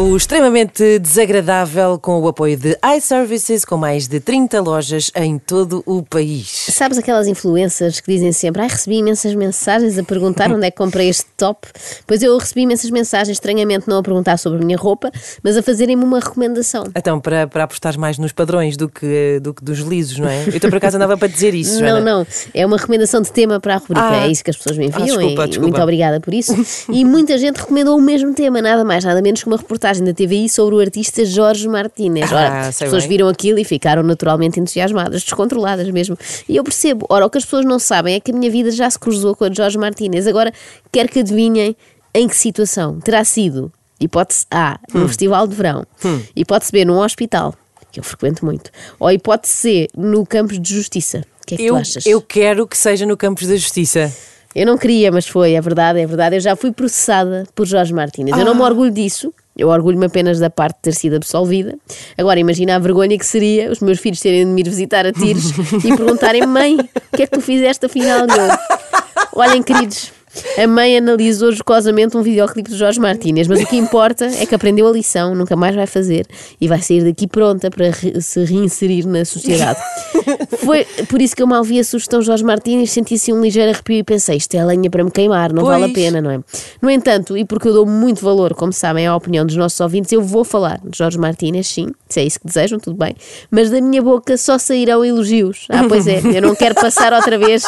O extremamente desagradável com o apoio de iServices, com mais de 30 lojas em todo o país. Sabes aquelas influências que dizem sempre: Ai, recebi imensas mensagens a perguntar onde é que comprei este top? Pois eu recebi imensas mensagens, estranhamente não a perguntar sobre a minha roupa, mas a fazerem-me uma recomendação. Então, para, para apostar mais nos padrões do que, do que dos lisos, não é? Eu estou por acaso andava para dizer isso, Não, Joana. não. É uma recomendação de tema para a rubrica. Ah. É isso que as pessoas me enviam. Ah, desculpa, e desculpa. Muito obrigada por isso. e muita gente recomendou o mesmo tema, nada mais, nada menos que uma reportagem da TVI sobre o artista Jorge Martínez. Ora, Ah, as pessoas bem. viram aquilo e ficaram naturalmente entusiasmadas, descontroladas mesmo. E eu percebo. Ora, o que as pessoas não sabem é que a minha vida já se cruzou com a de Jorge Martínez. Agora, quero que adivinhem em que situação terá sido. Hipótese A, Hum. num festival de verão. Hipótese B, num hospital, que eu frequento muito. Ou hipótese C, no Campos de Justiça. O que é que Eu, tu achas? eu quero que seja no Campos da Justiça. Eu não queria, mas foi, é verdade, é verdade. Eu já fui processada por Jorge Martínez. Eu não Ah. me orgulho disso. Eu orgulho-me apenas da parte de ter sido absolvida. Agora, imagina a vergonha que seria os meus filhos terem de me ir visitar a tiros e perguntarem: mãe, o que é que tu fizeste afinal? E eu, Olhem, queridos, a mãe analisou jocosamente um videoclipe de Jorge Martínez, mas o que importa é que aprendeu a lição, nunca mais vai fazer e vai sair daqui pronta para re- se reinserir na sociedade. Foi por isso que eu mal vi a sugestão Jorge Martínez, senti assim um ligeiro arrepio e pensei: isto é lenha para me queimar, não vale a Pois. pena, não é? No entanto, e porque eu dou muito valor, como sabem, à opinião dos nossos ouvintes, eu vou falar de Jorge Martínez, sim, se é isso que desejam, tudo bem, mas da minha boca só sairão elogios. Ah, pois é, eu não quero passar outra vez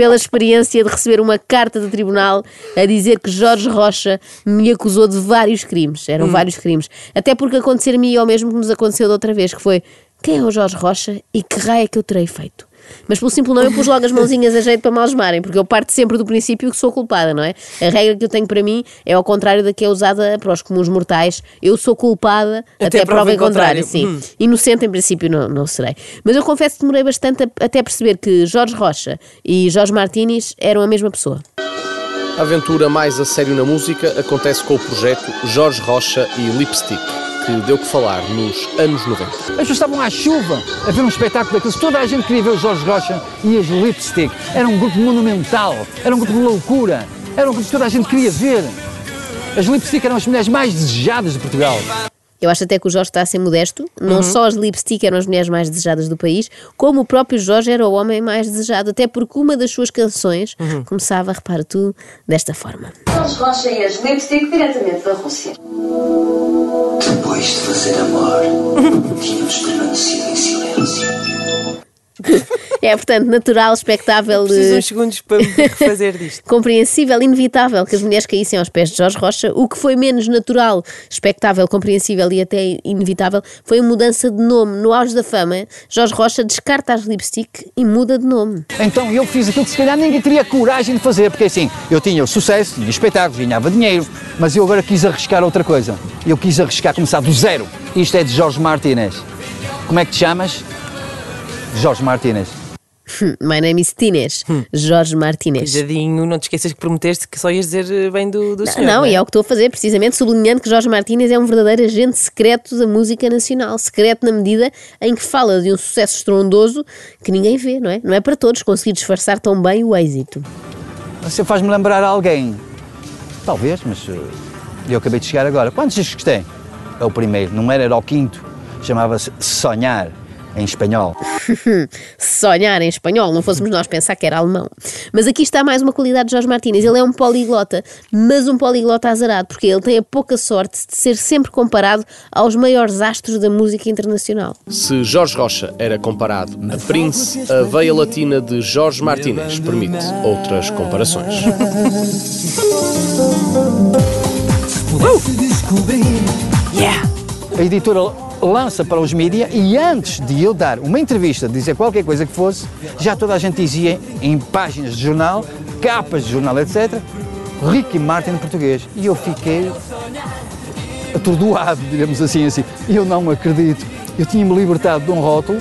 pela experiência de receber uma carta do tribunal a dizer que Jorge Rocha me acusou de vários crimes. Eram vários crimes. Até porque acontecer-me ao mesmo que nos aconteceu da outra vez, que foi quem é o Jorge Rocha e que raio é que eu terei feito? Mas pelo simples não, eu pus logo as mãozinhas a jeito para me algemarem, porque eu parto sempre do princípio que sou culpada, não é? A regra que eu tenho para mim é ao contrário da que é usada para os comuns mortais. Eu sou culpada até, prova em contrário, sim. Hum. Inocente, em princípio, não, não serei. Mas eu confesso que demorei bastante a- até perceber que Jorge Rocha e Jorge Martínez eram a mesma pessoa. A aventura mais a sério na música acontece com o projeto Jorge Rocha e Lipstick, que deu que falar nos anos 90. As pessoas estavam à chuva a ver um espetáculo daqueles. Toda a gente queria ver o Jorge Rocha e as Lipstick. Era um grupo monumental, era um grupo de loucura, era um grupo que toda a gente queria ver. As Lipstick eram as mulheres mais desejadas de Portugal. Eu acho até que o Jorge está a ser modesto. Não só as lipstick eram as mulheres mais desejadas do país, como o próprio Jorge era o homem mais desejado. Até porque uma das suas canções começava, repara tu, desta forma. Jorge Rocha e as Lipstick diretamente da Rússia. Depois de fazer amor, tínhamos permanecido em silêncio. É, portanto, natural, expectável, Preciso eh, uns segundos para me refazer disto. compreensível, inevitável que as mulheres caíssem aos pés de Jorge Rocha. O que foi menos natural, expectável, compreensível e até inevitável foi a mudança de nome. No auge da fama, Jorge Rocha descarta as lipstick e muda de nome. Então eu fiz aquilo que se calhar ninguém teria coragem de fazer, porque assim, eu tinha o sucesso, tinha espetáculos, ganhava dinheiro, mas eu agora quis arriscar outra coisa. Eu quis arriscar começar do zero. Isto é de Jorge Martínez. Como é que te chamas? Jorge Martínez. My name is Tines, Jorge Martínez. Cuidadinho, não te esqueças que prometeste que só ias dizer eh, bem do, do senhor. Não, é? e é o que estou a fazer, precisamente sublinhando que Jorge Martínez é um verdadeiro agente secreto da música nacional. Secreto na medida em que fala de um sucesso estrondoso que ninguém vê, não é? Não é para todos conseguir disfarçar tão bem o êxito. Você faz-me lembrar a alguém. Talvez, mas eh, eu acabei de chegar agora. Quantos discos tem? É o primeiro, não era, era o quinto. Chamava-se Sonhar, em espanhol. Sonhar em espanhol, não fôssemos nós pensar que era alemão. Mas aqui está mais uma qualidade de Jorge Martínez. Ele é um poliglota, mas um poliglota azarado, porque ele tem a pouca sorte de ser sempre comparado aos maiores astros da música internacional. Se Jorge Rocha era comparado a Prince, a veia latina de Jorge Martínez permite outras comparações. A editora lança para os mídias e antes de eu dar uma entrevista, dizer qualquer coisa que fosse, já toda a gente dizia em páginas de jornal, capas de jornal, etc., Ricky Martin português. E eu fiquei atordoado, digamos assim, assim. Eu não acredito. Eu tinha-me libertado de um rótulo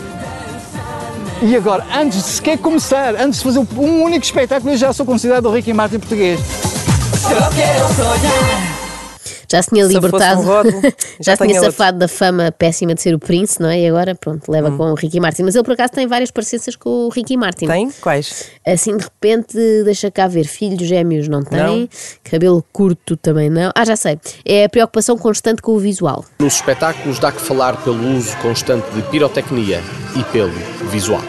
e agora, antes de sequer começar, antes de fazer um único espetáculo, eu já sou considerado o Ricky Martin português. Já se tinha Se libertado, um rótulo, já, já se tinha tinha outro. safado da fama péssima de ser o Prince, não é? E agora, pronto, leva com o Ricky Martin. Mas ele por acaso tem várias parecenças com o Ricky Martin. Tem? Quais? Assim de repente, deixa cá ver, filhos gêmeos não tem, Não. cabelo curto também não. Ah, já sei. É a preocupação constante com o visual. Nos espetáculos dá que falar pelo uso constante de pirotecnia e pelo visual.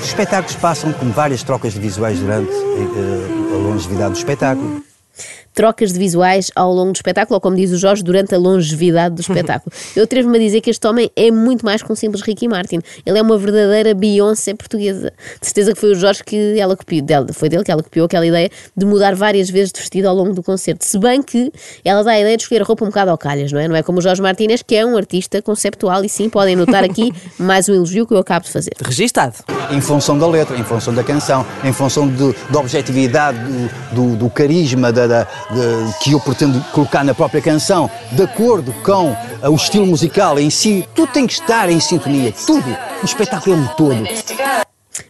Os espetáculos passam com várias trocas de visuais durante eh, a longevidade do espetáculo. Trocas de visuais ao longo do espetáculo, ou como diz o Jorge, durante a longevidade do espetáculo. Eu atrevo-me a dizer que este homem é muito mais que um simples Ricky Martin. Ele é uma verdadeira Beyoncé portuguesa. De certeza que foi o Jorge que ela copiou, foi dele que ela copiou aquela ideia de mudar várias vezes de vestido ao longo do concerto. Se bem que ela dá a ideia de escolher a roupa um bocado ao calhas, não é? Não é como o Jorge Martínez, que é um artista conceptual, e sim, podem notar aqui mais um elogio que eu acabo de fazer. Registado. Em função da letra, em função da canção, em função de- da objetividade, do, do- do carisma da- da- de- que eu pretendo colocar na própria canção, de acordo com ah, o estilo musical em si, tudo tem que estar em sintonia, tudo. O espetáculo é um todo.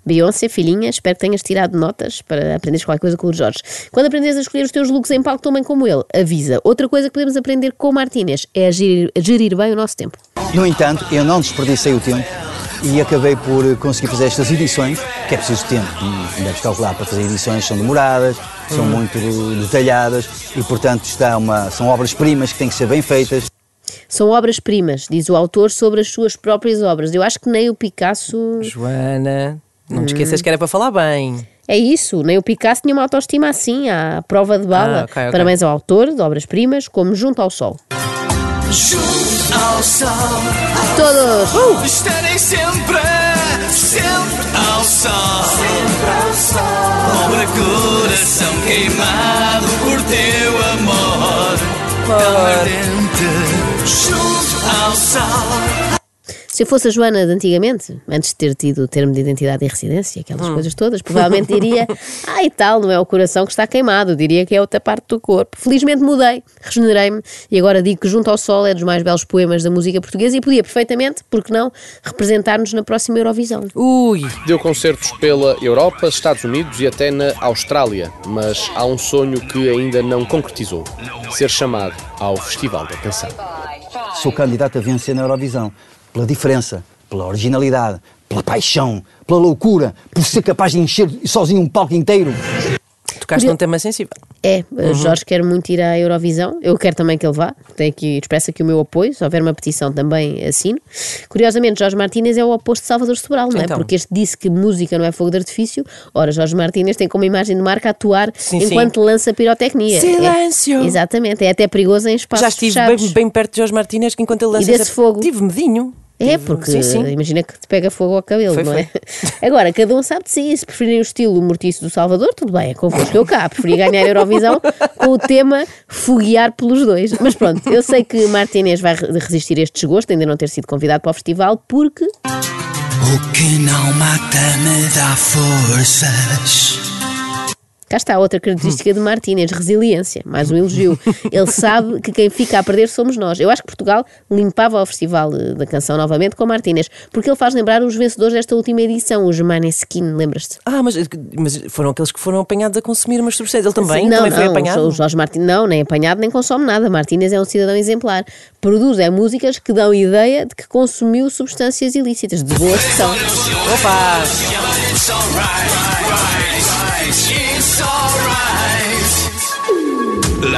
Beyoncé, filhinha, espero que tenhas tirado notas para aprenderes qualquer coisa com o Jorge. Quando aprenderes a escolher os teus looks em palco também como ele, avisa. Outra coisa que podemos aprender com o Martínez é a gerir, a gerir bem o nosso tempo. No entanto, eu não desperdicei o tempo e acabei por conseguir fazer estas edições, que é preciso tempo, como deves calcular, para fazer edições são demoradas, são muito detalhadas e, portanto, está uma, são obras-primas que têm que ser bem feitas. São obras-primas, diz o autor sobre as suas próprias obras. Eu acho que nem o Picasso. Joana, não te esqueças que era para falar bem. É isso, nem o Picasso tinha uma autoestima assim, à prova de bala. Ah, ok, ok. Parabéns ao autor de obras-primas, como Junto ao Sol. Junto ao sol, Todos! Uh! estarei sempre, sempre ao sol. Sempre ao sol. Pobre coração queimado por teu amor. Tão ardente, junto ao sol. Se eu fosse a Joana de antigamente, antes de ter tido o termo de identidade e residência, aquelas coisas todas, provavelmente diria: Ah, e tal, não é o coração que está queimado, diria que é outra parte do corpo. Felizmente mudei, regenerei-me e agora digo que Junto ao Sol é dos mais belos poemas da música portuguesa e podia perfeitamente, porque não, representar-nos na próxima Eurovisão. Ui, Deu concertos pela Europa, Estados Unidos e até na Austrália, mas há um sonho que ainda não concretizou: ser chamado ao Festival da Canção. Sou candidato a vencer na Eurovisão pela diferença, pela originalidade, pela paixão, pela loucura, por ser capaz de encher sozinho um palco inteiro. tocaste num tema sensível. É, Uhum. Jorge quer muito ir à Eurovisão, eu quero também que ele vá, tenho aqui, expresso aqui o meu apoio, se houver uma petição também assino. Curiosamente, Jorge Martínez é o oposto de Salvador Sobral, não é? Então. Porque este disse que música não é fogo de artifício, ora, Jorge Martínez tem como imagem de marca atuar Sim, enquanto lança pirotecnia. Silêncio! É, exatamente, é até perigoso em espaços Já estive bem, bem perto de Jorge Martínez que enquanto ele lança desse essa- fogo? Tive medinho. É, porque Sim, sim. imagina que te pega fogo ao cabelo, Foi, não é? foi. Agora, cada um sabe de si. Se preferirem o estilo mortiço do Salvador, tudo bem, é convosco. Eu cá preferi ganhar a Eurovisão com o tema foguear pelos dois. Mas pronto, eu sei que Martínez vai re- resistir a este desgosto, ainda não ter sido convidado para o festival, porque O que não mata me dá forças. Cá está outra característica de Martínez, resiliência. Mais um elogio. Ele sabe que quem fica a perder somos nós. Eu acho que Portugal limpava o Festival eh, da Canção novamente com Martínez, porque ele faz lembrar os vencedores desta última edição, os Maneskin, lembras-te? Ah, mas, mas foram aqueles que foram apanhados a consumir umas substâncias. Ele também, não, também foi não, apanhado. O Jorge Martins não, nem apanhado nem consome nada. Martínez é um cidadão exemplar. Produz é músicas que dão ideia de que consumiu substâncias ilícitas, de boas que são. Opa!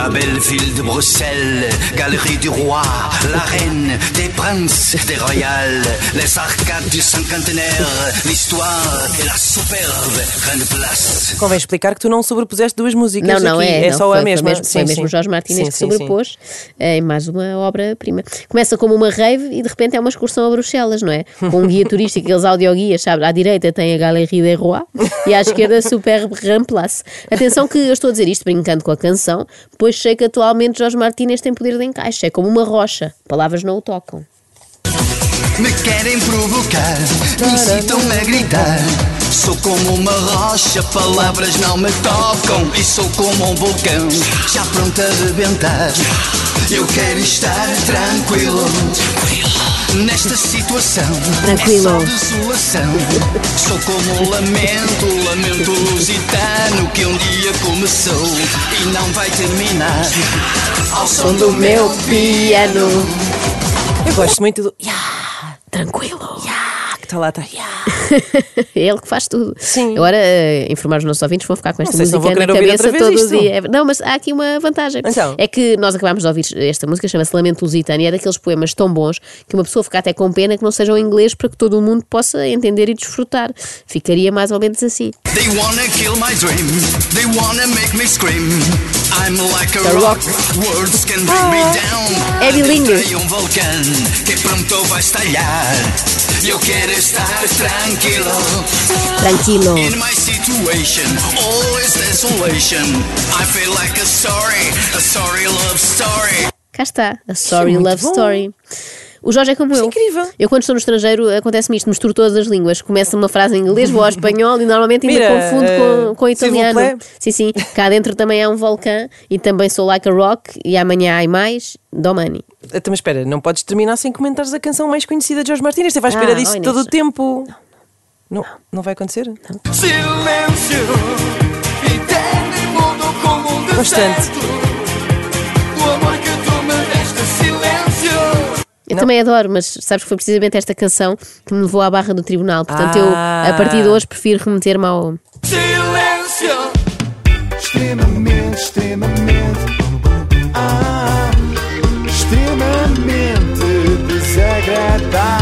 La belle ville de Bruxelles, galerie du roi, la reine, des princes, des royales, les arcades du cinquantenaire, l'histoire et la superbe grande place. Convém explicar que tu não sobrepuseste duas músicas Não, não aqui. é. É não, só foi, a mesma. Foi mesmo, foi Sim, mesmo sim. Jorge Martínez Sim, que sim, sim. sobrepôs eh, em mais uma obra-prima. Começa como uma rave e de repente é uma excursão a Bruxelas, não é? Com um guia turístico, aqueles audioguias, sabe? À direita tem a Galerie des Rois e à esquerda a Super Grand Place. Atenção que eu estou a dizer isto brincando com a canção, pois sei que atualmente Jorge Martínez tem poder de encaixe. É como uma rocha. Palavras não o tocam. Me querem provocar, me incitam-me a gritar. Sou como uma rocha, palavras não me tocam. E sou como um vulcão, já pronto a rebentar. Eu quero estar tranquilo. Nesta situação Tranquilo. é desolação. Sou como um lamento, lamento lusitano que um dia começou e não vai terminar. Ao som do meu piano. Eu gosto muito do. Yeah, Tranquilo. yeah, que está lá, está. Yeah. É ele que faz tudo. Sim. Agora, eh, informar os nossos ouvintes, vão ficar com esta Não música na cabeça todo o isto. dia. Não, mas há aqui uma vantagem. Então. É que nós acabámos de ouvir esta música, chama-se Lamento Lusitano, e é daqueles poemas tão bons que uma pessoa fica até com pena que não sejam em inglês para que todo o mundo possa entender e desfrutar. Ficaria mais ou menos assim. They wanna kill my dream. They wanna make me scream. I'm like a rock. Rock. Words can bring me down. É bilingue. Um vulcão que pronto vai estalhar. Eu quero estar tranquilo. Tranquilo. In my situation, all is desolation. I feel like a sorry, a sorry love story. Cá está, a Sorry Love bom. Story. O Jorge é como eu. incrível. Eu, quando estou no estrangeiro, acontece-me isto, misturo todas as línguas. Começa uma frase em inglês, vou ao espanhol e normalmente ainda Mira, confundo eh, com, com s'il vous italiano. Sim, sim. Cá dentro também há um vulcão e também sou like a rock e amanhã há mais. Domani. Então, mas espera, não podes terminar sem comentares a canção mais conhecida de Jorge Martins. Você vai Ah, esperar disso olha todo o isso. tempo. Não, não vai acontecer? Silêncio. Eterno e mudo como um Bastante. O amor que Eu Não. também adoro, mas sabes que foi precisamente esta canção que me levou à barra do tribunal. Portanto, Ah. eu, a partir de hoje, prefiro remeter-me ao. Silêncio. extremamente, extremamente, ah, extremamente desagradável,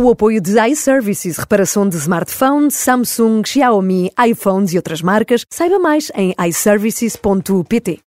Com o apoio de iServices, reparação de smartphones, Samsung, Xiaomi, iPhones e outras marcas, saiba mais em iServices.pt.